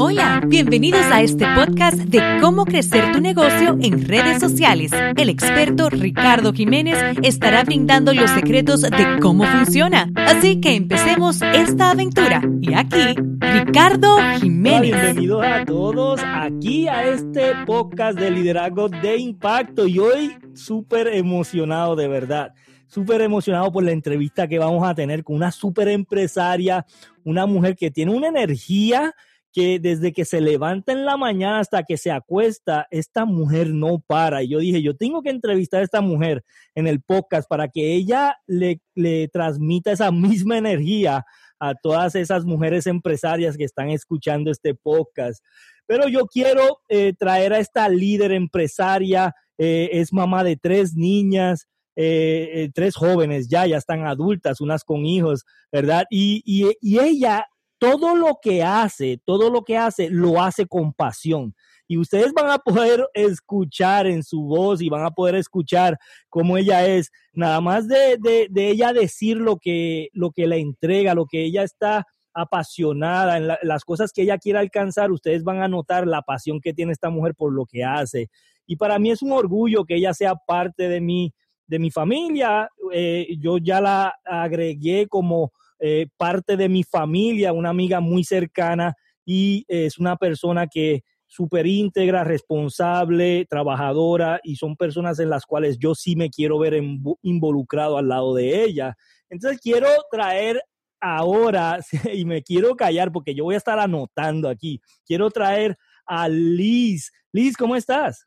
Hola, bienvenidos a este podcast de cómo crecer tu negocio en redes sociales. El experto Ricardo Jiménez estará brindando los secretos de cómo funciona. Así que empecemos esta aventura. Y aquí, Ricardo Jiménez. Bienvenidos a todos aquí a este podcast de liderazgo de impacto. Y hoy súper emocionado de verdad súper emocionado por la entrevista que vamos a tener con una súper empresaria, una mujer que tiene una energía desde que se levanta en la mañana hasta que se acuesta, esta mujer no para. Y yo dije, yo tengo que entrevistar a esta mujer en el podcast para que ella le, le transmita esa misma energía a todas esas mujeres empresarias que están escuchando este podcast. Pero yo quiero eh, traer a esta líder empresaria, eh, es mamá de tres niñas, eh, tres jóvenes ya, ya están adultas, unas con hijos, ¿verdad? Y, y ella todo lo que hace, todo lo que hace, lo hace con pasión. Y ustedes van a poder escuchar en su voz y van a poder escuchar cómo ella es. Nada más de, ella decir lo que, lo que le entrega, lo que ella está apasionada en las cosas que ella quiere alcanzar, ustedes van a notar la pasión que tiene esta mujer por lo que hace. Y para mí es un orgullo que ella sea parte de mi, de mi familia. Eh, yo ya la agregué como eh, parte de mi familia, una amiga muy cercana y es una persona que súper íntegra, responsable, trabajadora y son personas en las cuales yo sí me quiero ver involucrado al lado de ella. Entonces quiero traer ahora, y me quiero callar porque yo voy a estar anotando aquí, quiero traer a Liz. Liz, ¿cómo estás?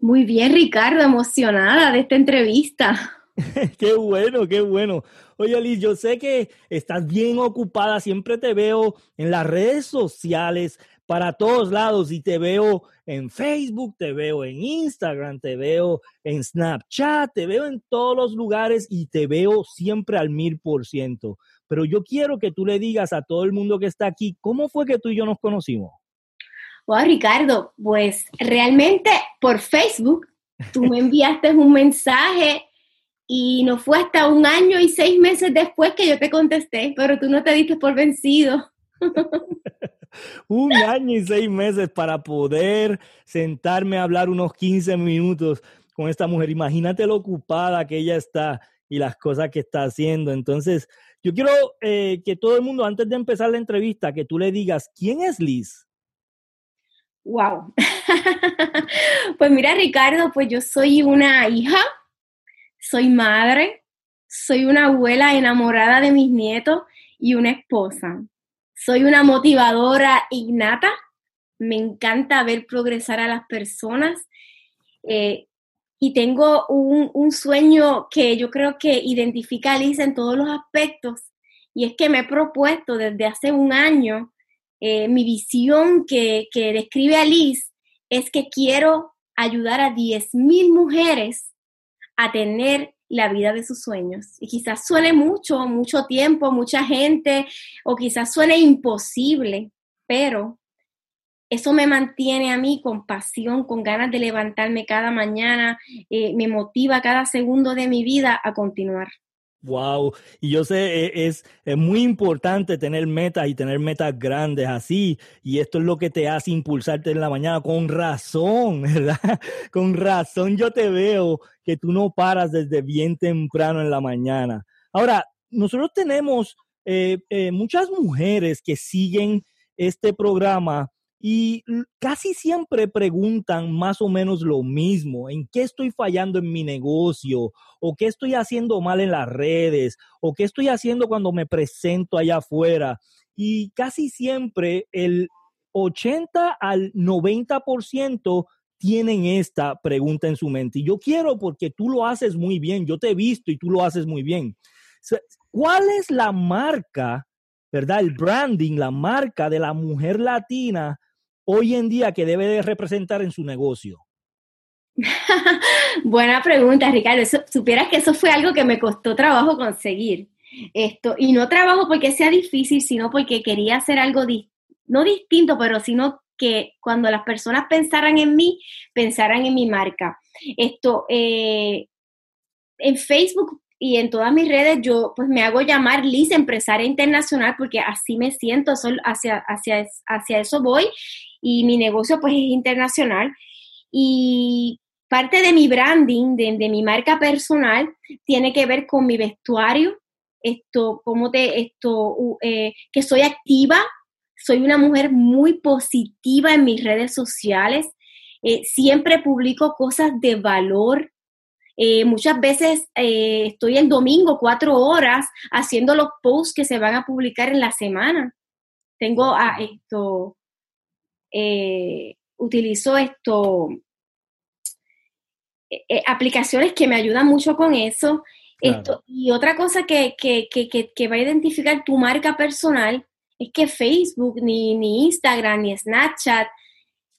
Muy bien, Ricardo, emocionada de esta entrevista. qué bueno, qué bueno. Oye, Liz, yo sé que estás bien ocupada, siempre te veo en las redes sociales para todos lados y te veo en Facebook, te veo en Instagram, te veo en Snapchat, te veo en todos los lugares y te veo siempre al mil por ciento. Pero yo quiero que tú le digas a todo el mundo que está aquí, ¿cómo fue que tú y yo nos conocimos? Wow, Ricardo, pues realmente por Facebook, tú me enviaste un mensaje y no fue hasta un año y seis meses después que yo te contesté, pero tú no te diste por vencido. un año y seis meses para poder sentarme a hablar unos 15 minutos con esta mujer. Imagínate lo ocupada que ella está y las cosas que está haciendo. Entonces, yo quiero eh, que todo el mundo, antes de empezar la entrevista, que tú le digas, ¿quién es Liz? Wow. pues mira, Ricardo, pues yo soy una hija soy madre, soy una abuela enamorada de mis nietos y una esposa. Soy una motivadora innata. Me encanta ver progresar a las personas. Eh, y tengo un, sueño que yo creo que identifica a Lisa en todos los aspectos. Y es que me he propuesto desde hace un año, eh, mi visión que, que describe a Liz es que quiero ayudar a 10.000 mujeres a tener la vida de sus sueños. Y quizás suene mucho, mucho tiempo, mucha gente, o quizás suene imposible, pero eso me mantiene a mí con pasión, con ganas de levantarme cada mañana, eh, me motiva cada segundo de mi vida a continuar. Wow, y yo sé, e, es, es, muy importante tener metas y tener metas grandes así, y esto es lo que te hace impulsarte en la mañana, con razón, ¿verdad? Con razón yo te veo que tú no paras desde bien temprano en la mañana. Ahora, nosotros tenemos eh, eh, muchas mujeres que siguen este programa y casi siempre preguntan más o menos lo mismo, en qué estoy fallando en mi negocio, o qué estoy haciendo mal en las redes, o qué estoy haciendo cuando me presento allá afuera. Y casi siempre el 80 al 90% tienen esta pregunta en su mente. Y yo quiero porque tú lo haces muy bien, yo te he visto y tú lo haces muy bien. ¿Cuál es la marca, verdad? El branding, la marca de la mujer latina hoy en día que debe de representar en su negocio? Buena pregunta, Ricardo. supieras que eso fue algo que me costó trabajo conseguir. Esto, y no trabajo porque sea difícil, sino porque quería hacer algo no distinto, pero sino que cuando las personas pensaran en mí, pensaran en mi marca. Esto, eh, en Facebook y en todas mis redes yo pues me hago llamar Liz Empresaria Internacional porque así me siento, hacia, hacia, hacia eso voy y mi negocio pues es internacional. Y parte de mi branding, de, mi marca personal, tiene que ver con mi vestuario, esto, cómo te, esto, eh, que soy activa, soy una mujer muy positiva en mis redes sociales, eh, siempre publico cosas de valor. Eh, muchas veces estoy el domingo cuatro horas haciendo los posts que se van a publicar en la semana. Tengo a esto, utilizo esto, eh, eh, aplicaciones que me ayudan mucho con eso. Esto, y otra cosa que, va a identificar tu marca personal es que Facebook, ni, ni Instagram, ni Snapchat,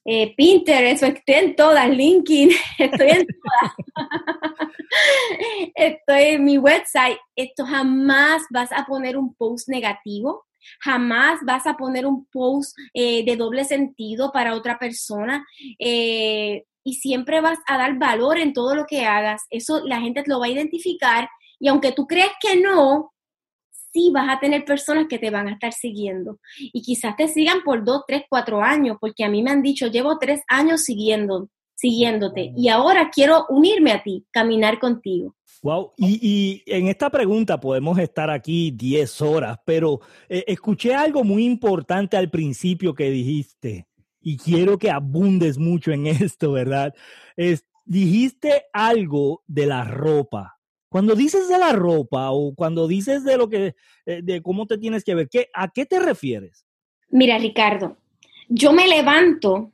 eh, Pinterest, estoy en todas, LinkedIn, estoy en todas. estoy en mi website. Esto jamás vas a poner un post negativo, jamás vas a poner un post de doble sentido para otra persona y siempre vas a dar valor en todo lo que hagas. Eso la gente lo va a identificar y aunque tú creas que no, sí vas a tener personas que te van a estar siguiendo. Y quizás te sigan por dos, tres, cuatro años, porque a mí me han dicho, llevo tres años siguiendo, siguiéndote y ahora quiero unirme a ti, caminar contigo. Wow, y, en esta pregunta podemos estar aquí 10 horas, pero eh, escuché algo muy importante al principio que dijiste y quiero que abundes mucho en esto, ¿verdad? Es, dijiste algo de la ropa. Cuando dices de la ropa o cuando dices de lo que, eh, de cómo te tienes que ver, ¿qué, ¿a qué te refieres? Mira, Ricardo, yo me levanto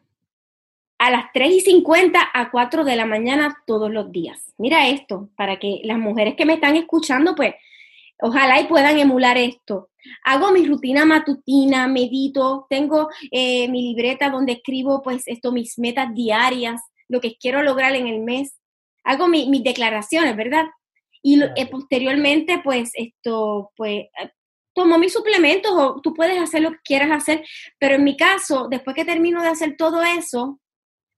a las 3 y 50 a 4 de la mañana todos los días. Mira esto, para que las mujeres que me están escuchando, pues, ojalá y puedan emular esto. Hago mi rutina matutina, medito, tengo eh, mi libreta donde escribo pues esto, mis metas diarias, lo que quiero lograr en el mes. Hago mis declaraciones, ¿verdad? Y eh, posteriormente pues esto, pues tomo mis suplementos o tú puedes hacer lo que quieras hacer, pero en mi caso, después que termino de hacer todo eso,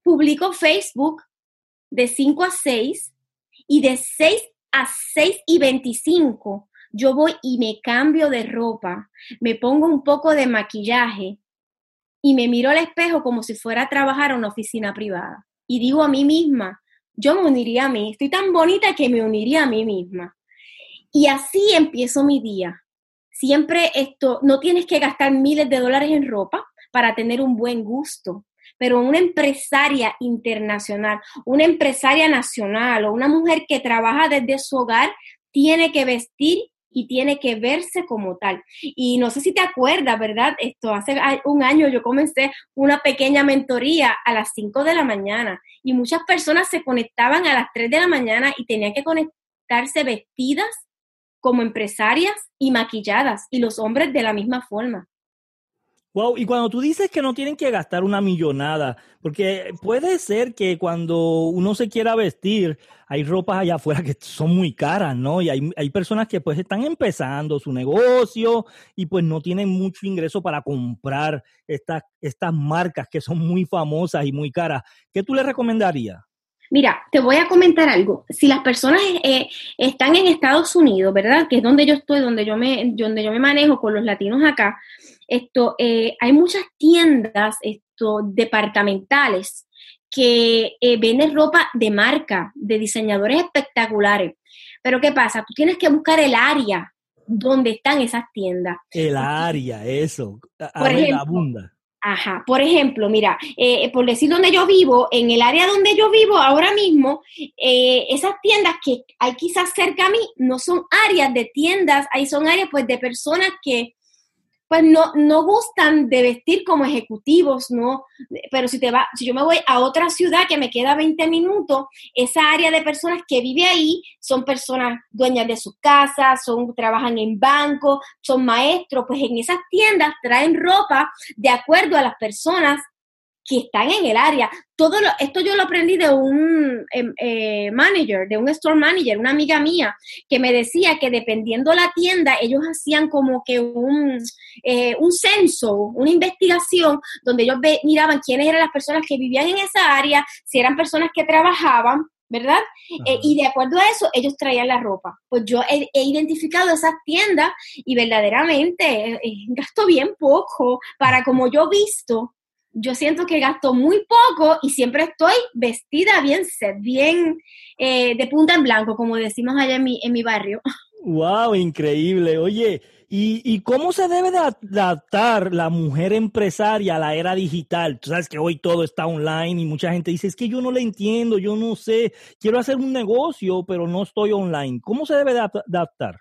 publico Facebook de 5 a 6 y de 6 a 6 y 25 yo voy y me cambio de ropa, me pongo un poco de maquillaje y me miro al espejo como si fuera a trabajar en una oficina privada. Y digo a mí misma, yo me uniría a mí, estoy tan bonita que me uniría a mí misma. Y así empiezo mi día. Siempre esto, no tienes que gastar miles de dólares en ropa para tener un buen gusto, pero una empresaria internacional, una empresaria nacional o una mujer que trabaja desde su hogar tiene que vestir y tiene que verse como tal. Y no sé si te acuerdas, ¿verdad? Esto hace un año yo comencé una pequeña mentoría a las 5 de la mañana y muchas personas se conectaban a las 3 de la mañana y tenían que conectarse vestidas como empresarias y maquilladas y los hombres de la misma forma. Wow, y cuando tú dices que no tienen que gastar una millonada, porque puede ser que cuando uno se quiera vestir, hay ropas allá afuera que son muy caras, ¿no? Y hay, hay personas que pues están empezando su negocio y pues no tienen mucho ingreso para comprar estas, estas marcas que son muy famosas y muy caras. ¿Qué tú le recomendarías? Mira, te voy a comentar algo. Si las personas eh, están en Estados Unidos, ¿verdad? Que es donde yo estoy, donde yo me, donde yo me manejo con los latinos acá, esto, eh, hay muchas tiendas esto, departamentales que eh, venden ropa de marca, de diseñadores espectaculares. Pero ¿qué pasa? Tú tienes que buscar el área donde están esas tiendas. El área, eso. Por abunda. Ajá, por ejemplo, mira, eh, por decir donde yo vivo, en el área donde yo vivo ahora mismo, esas tiendas que hay quizás cerca a mí no son áreas de tiendas, ahí son áreas pues de personas que pues no, no gustan de vestir como ejecutivos, ¿no? Pero si, te va, si yo me voy a otra ciudad que me queda 20 minutos, esa área de personas que vive ahí son personas dueñas de sus casas, son, trabajan en banco, son maestros, pues en esas tiendas traen ropa de acuerdo a las personas que están en el área. Todo esto yo lo aprendí de un em, eh, manager, de un store manager, una amiga mía, que me decía que dependiendo la tienda, ellos hacían como que un, eh, un censo, una investigación, donde ellos miraban quiénes eran las personas que vivían en esa área, si eran personas que trabajaban ¿verdad? Eh, y de acuerdo a eso, ellos traían la ropa. Pues yo he, identificado esas tiendas y verdaderamente eh, eh, gasto bien poco para como yo visto. Yo siento que gasto muy poco y siempre estoy vestida bien bien de punta en blanco, como decimos allá en mi, en mi barrio. ¡Wow! Increíble. Oye, ¿Y, cómo se debe de adaptar la mujer empresaria a la era digital? Tú sabes que hoy todo está online y mucha gente dice, es que yo no le entiendo, yo no sé, quiero hacer un negocio, pero no estoy online. ¿Cómo se debe de adaptar?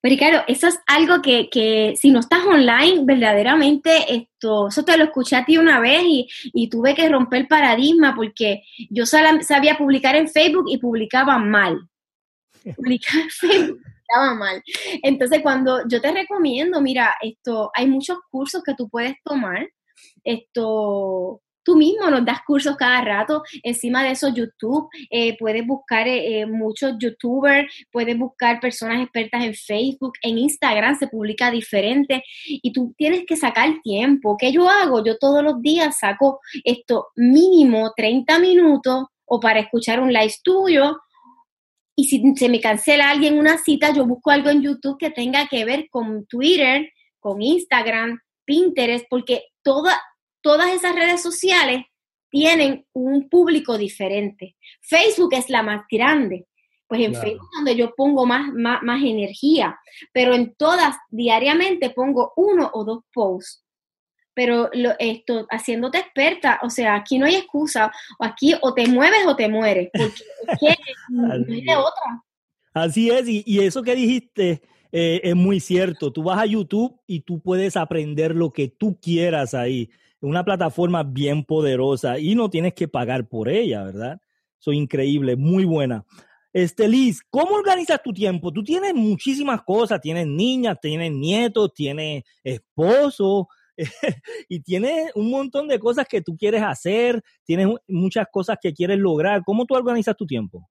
Pues Ricardo, eso es algo que, que, si no estás online, verdaderamente esto, eso te lo escuché a ti una vez y, y tuve que romper el paradigma porque yo sabía publicar en Facebook y publicaba mal. Publicar en Facebook estaba mal. Entonces, cuando yo te recomiendo, mira, esto, hay muchos cursos que tú puedes tomar. Esto, tú mismo nos das cursos cada rato. Encima de eso, YouTube, eh, puedes buscar eh, eh, muchos YouTubers, puedes buscar personas expertas en Facebook, en Instagram se publica diferente y tú tienes que sacar tiempo. ¿Qué yo hago? Yo todos los días saco esto mínimo 30 minutos o para escuchar un live tuyo y si se me cancela alguien una cita, yo busco algo en YouTube que tenga que ver con Twitter, con Instagram, Pinterest, porque toda, todas esas redes sociales tienen un público diferente. Facebook es la más grande. Pues en Facebook es donde yo pongo más, más, más energía, pero en todas diariamente pongo uno o dos posts pero lo, esto, haciéndote experta, o sea, aquí no hay excusa, o aquí o te mueves o te mueres, porque no hay de otra. Así es, y, eso que dijiste eh, es muy cierto. Tú vas a YouTube y tú puedes aprender lo que tú quieras ahí. Una plataforma bien poderosa y no tienes que pagar por ella, ¿verdad? Soy increíble, muy buena. Este, Liz, ¿cómo organizas tu tiempo? Tú tienes muchísimas cosas, tienes niñas, tienes nietos, tienes esposo, y tienes un montón de cosas que tú quieres hacer, tienes muchas cosas que quieres lograr. ¿Cómo tú organizas tu tiempo?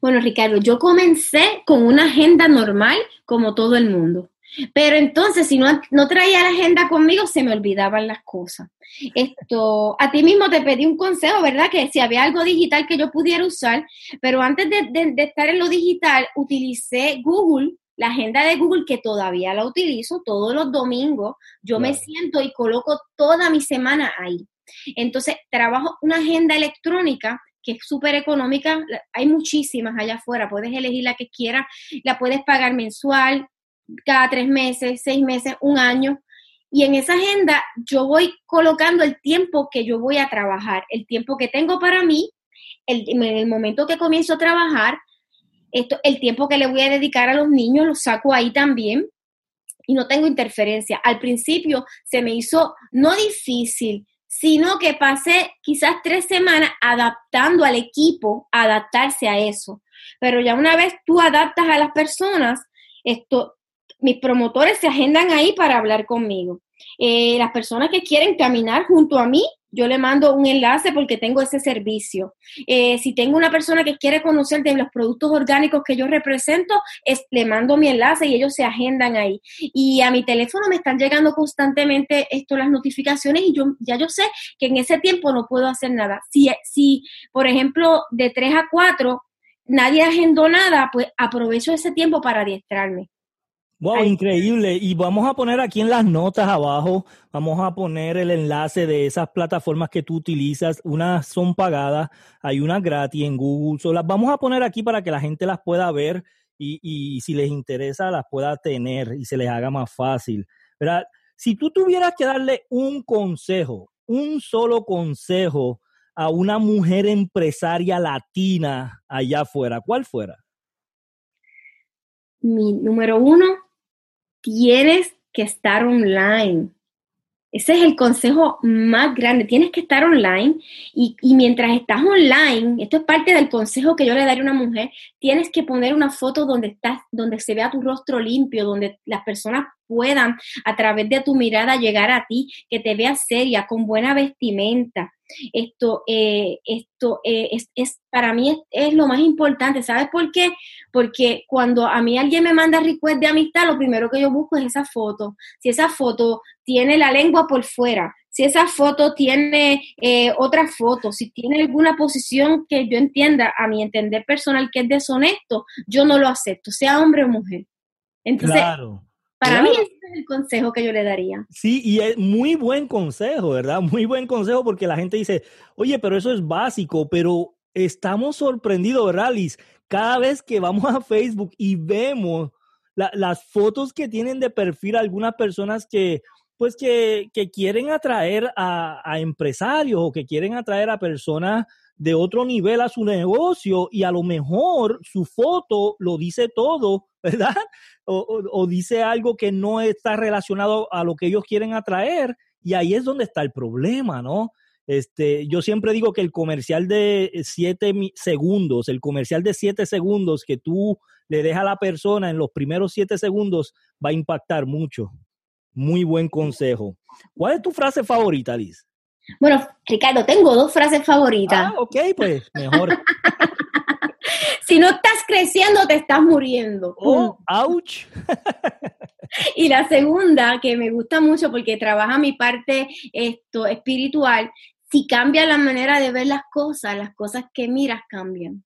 Bueno, Ricardo, yo comencé con una agenda normal como todo el mundo. Pero entonces, si no, no traía la agenda conmigo, se me olvidaban las cosas. Esto, a ti mismo te pedí un consejo, ¿verdad? Que si había algo digital que yo pudiera usar, pero antes de estar en lo digital, utilicé Google la agenda de Google que todavía la utilizo todos los domingos, yo me siento y coloco toda mi semana ahí. Entonces, trabajo una agenda electrónica que es súper económica, hay muchísimas allá afuera, puedes elegir la que quieras, la puedes pagar mensual, cada tres meses, seis meses, un año. Y en esa agenda yo voy colocando el tiempo que yo voy a trabajar, el tiempo que tengo para mí, en el momento que comienzo a trabajar, esto, el tiempo que le voy a dedicar a los niños lo saco ahí también y no tengo interferencia. Al principio se me hizo no difícil, sino que pasé quizás tres semanas adaptando al equipo, adaptarse a eso. Pero ya una vez tú adaptas a las personas, esto, mis promotores se agendan ahí para hablar conmigo. Eh, las personas que quieren caminar junto a mí, yo le mando un enlace porque tengo ese servicio. Eh, si tengo una persona que quiere conocer de los productos orgánicos que yo represento, es, le mando mi enlace y ellos se agendan ahí. Y a mi teléfono me están llegando constantemente esto, las notificaciones y yo ya yo sé que en ese tiempo no puedo hacer nada. Si, si por ejemplo, de 3 a 4 nadie agendó nada, pues aprovecho ese tiempo para adiestrarme. Wow, increíble. Y vamos a poner aquí en las notas abajo, vamos a poner el enlace de esas plataformas que tú utilizas. Unas son pagadas, hay unas gratis en Google. las vamos a poner aquí para que la gente las pueda ver y, y si les interesa las pueda tener y se les haga más fácil. ¿verdad? Si tú tuvieras que darle un consejo, un solo consejo a una mujer empresaria latina allá afuera, ¿cuál fuera? Mi número uno, tienes que estar online. Ese es el consejo más grande. Tienes que estar online y, mientras estás online, esto es parte del consejo que yo le daría a una mujer, tienes que poner una foto donde estás, donde se vea tu rostro limpio, donde las personas puedan a través de tu mirada llegar a ti, que te veas seria, con buena vestimenta. Esto, eh, esto eh, es, para mí es, lo más importante. ¿Sabes por qué? Porque cuando a mí alguien me manda request de amistad, lo primero que yo busco es esa foto. Si esa foto tiene la lengua por fuera, si esa foto tiene eh, otra foto, si tiene alguna posición que yo entienda, a mi entender personal, que es deshonesto, yo no lo acepto, sea hombre o mujer. Entonces, Claro. Para claro. mí ese es el consejo que yo le daría. Sí, y es muy buen consejo, ¿verdad? Muy buen consejo porque la gente dice, oye, pero eso es básico, pero estamos sorprendidos, ¿verdad, Liz? Cada vez que vamos a Facebook y vemos la- las fotos que tienen de perfil algunas personas que, pues, que, que quieren atraer a, a empresarios o que quieren atraer a personas de otro nivel a su negocio y a lo mejor su foto lo dice todo, ¿verdad? o, o- o dice algo que no está relacionado a lo que ellos quieren atraer y ahí es donde está el problema, ¿no? Este, yo siempre digo que el comercial de siete segundos, el comercial de siete segundos que tú le dejas a la persona en los primeros siete segundos va a impactar mucho. Muy buen consejo. ¿Cuál es tu frase favorita, Liz? Bueno, Ricardo, tengo dos frases favoritas. Ah, ok, pues mejor. Si no estás creciendo, te estás muriendo. Oh, ouch. Y la segunda, que me gusta mucho porque trabaja mi parte esto, espiritual, si cambia la manera de ver las cosas, las cosas que miras cambian.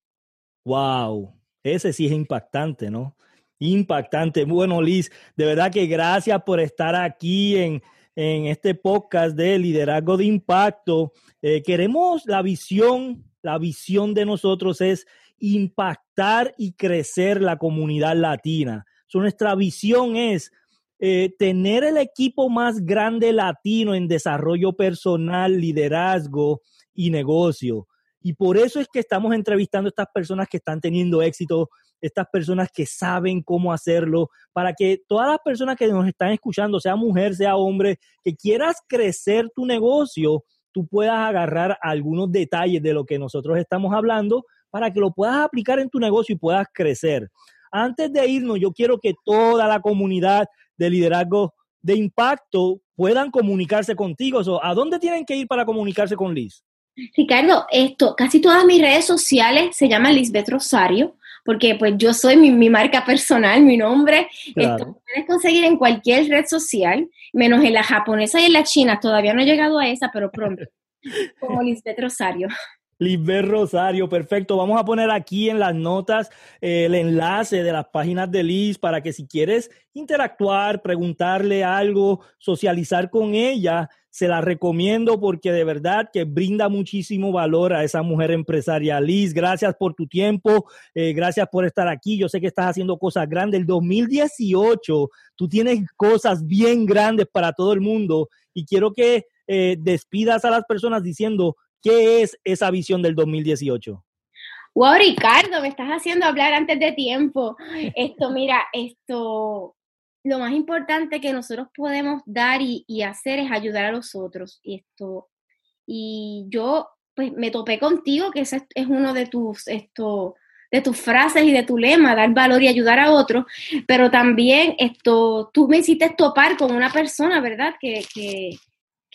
Wow, ese sí es impactante, ¿no? Impactante. Bueno, Liz, de verdad que gracias por estar aquí en, en este podcast de Liderazgo de Impacto. Eh, queremos la visión, la visión de nosotros es impactar y crecer la comunidad latina. So, nuestra visión es eh, tener el equipo más grande latino en desarrollo personal, liderazgo y negocio. Y por eso es que estamos entrevistando a estas personas que están teniendo éxito, estas personas que saben cómo hacerlo, para que todas las personas que nos están escuchando, sea mujer, sea hombre, que quieras crecer tu negocio, tú puedas agarrar algunos detalles de lo que nosotros estamos hablando para que lo puedas aplicar en tu negocio y puedas crecer. Antes de irnos, yo quiero que toda la comunidad de liderazgo de impacto puedan comunicarse contigo. So, ¿A dónde tienen que ir para comunicarse con Liz? Ricardo, esto, casi todas mis redes sociales se llaman Lisbeth Rosario, porque pues yo soy mi, mi marca personal, mi nombre. Claro. Esto puedes conseguir en cualquier red social, menos en la japonesa y en la china. Todavía no he llegado a esa, pero pronto. Como Lisbeth Rosario. Lisbeth Rosario, perfecto. Vamos a poner aquí en las notas eh, el enlace de las páginas de Liz para que si quieres interactuar, preguntarle algo, socializar con ella, se la recomiendo porque de verdad que brinda muchísimo valor a esa mujer empresaria. Liz, gracias por tu tiempo, eh, gracias por estar aquí. Yo sé que estás haciendo cosas grandes. El 2018, tú tienes cosas bien grandes para todo el mundo y quiero que eh, despidas a las personas diciendo qué es esa visión del 2018. Wow, Ricardo, me estás haciendo hablar antes de tiempo. Esto, mira, esto, lo más importante que nosotros podemos dar y, hacer es ayudar a los otros. Y esto, y yo, pues, me topé contigo, que ese es uno de tus, esto, de tus frases y de tu lema, dar valor y ayudar a otros, pero también esto, tú me hiciste topar con una persona, ¿verdad? Que,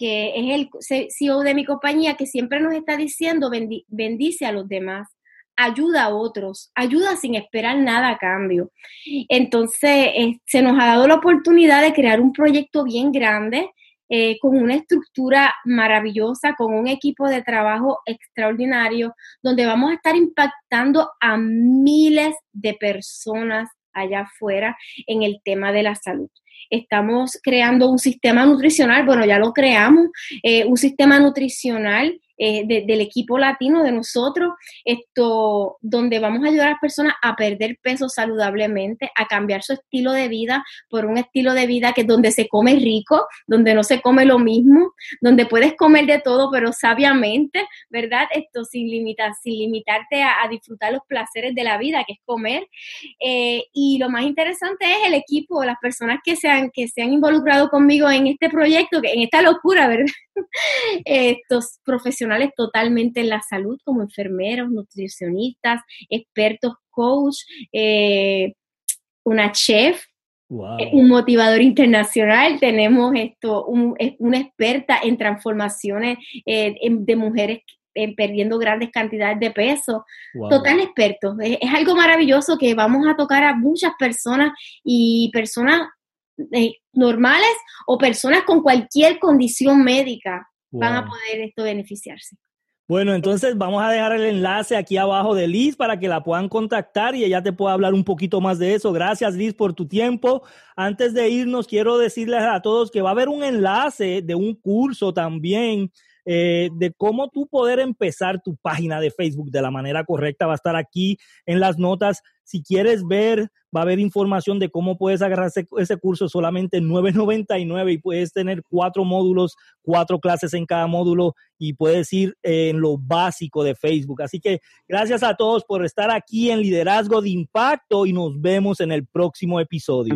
que es el CEO de mi compañía, que siempre nos está diciendo, bendi bendice a los demás ayuda a otros, ayuda sin esperar nada a cambio. Entonces, eh, se nos ha dado la oportunidad de crear un proyecto bien grande, eh, con una estructura maravillosa, con un equipo de trabajo extraordinario, donde vamos a estar impactando a miles de personas allá afuera en el tema de la salud. Estamos creando un sistema nutricional, bueno, ya lo creamos, eh, un sistema nutricional eh, de, del equipo latino de nosotros, esto, donde vamos a ayudar a las personas a perder peso saludablemente, a cambiar su estilo de vida por un estilo de vida que donde se come rico, donde no se come lo mismo, donde puedes comer de todo, pero sabiamente, ¿verdad? Esto sin limitar, sin limitarte a, a disfrutar los placeres de la vida, que es comer. Eh, y lo más interesante es el equipo, las personas que se han, que se han involucrado conmigo en este proyecto, que, en esta locura, ¿verdad? Estos profesionales totalmente en la salud, como enfermeros, nutricionistas, expertos, coach, eh, una chef, Wow. un motivador internacional, tenemos esto, un, una experta en transformaciones eh, de mujeres eh, perdiendo grandes cantidades de peso, Wow. total expertos. Es, es, algo maravilloso que vamos a tocar a muchas personas y personas eh, normales o personas con cualquier condición médica van a poder esto beneficiarse. Bueno, entonces vamos a dejar el enlace aquí abajo de Liz para que la puedan contactar y ella te pueda hablar un poquito más de eso. Gracias Liz por tu tiempo. Antes de irnos, quiero decirles a todos que va a haber un enlace de un curso también eh, de cómo tú poder empezar tu página de Facebook de la manera correcta. Va a estar aquí en las notas. Si quieres ver, va a haber información de cómo puedes agarrar ese, curso solamente en 9.99 y puedes tener cuatro módulos, cuatro clases en cada módulo y puedes ir en lo básico de Facebook. Así que gracias a todos por estar aquí en Liderazgo de Impacto y nos vemos en el próximo episodio.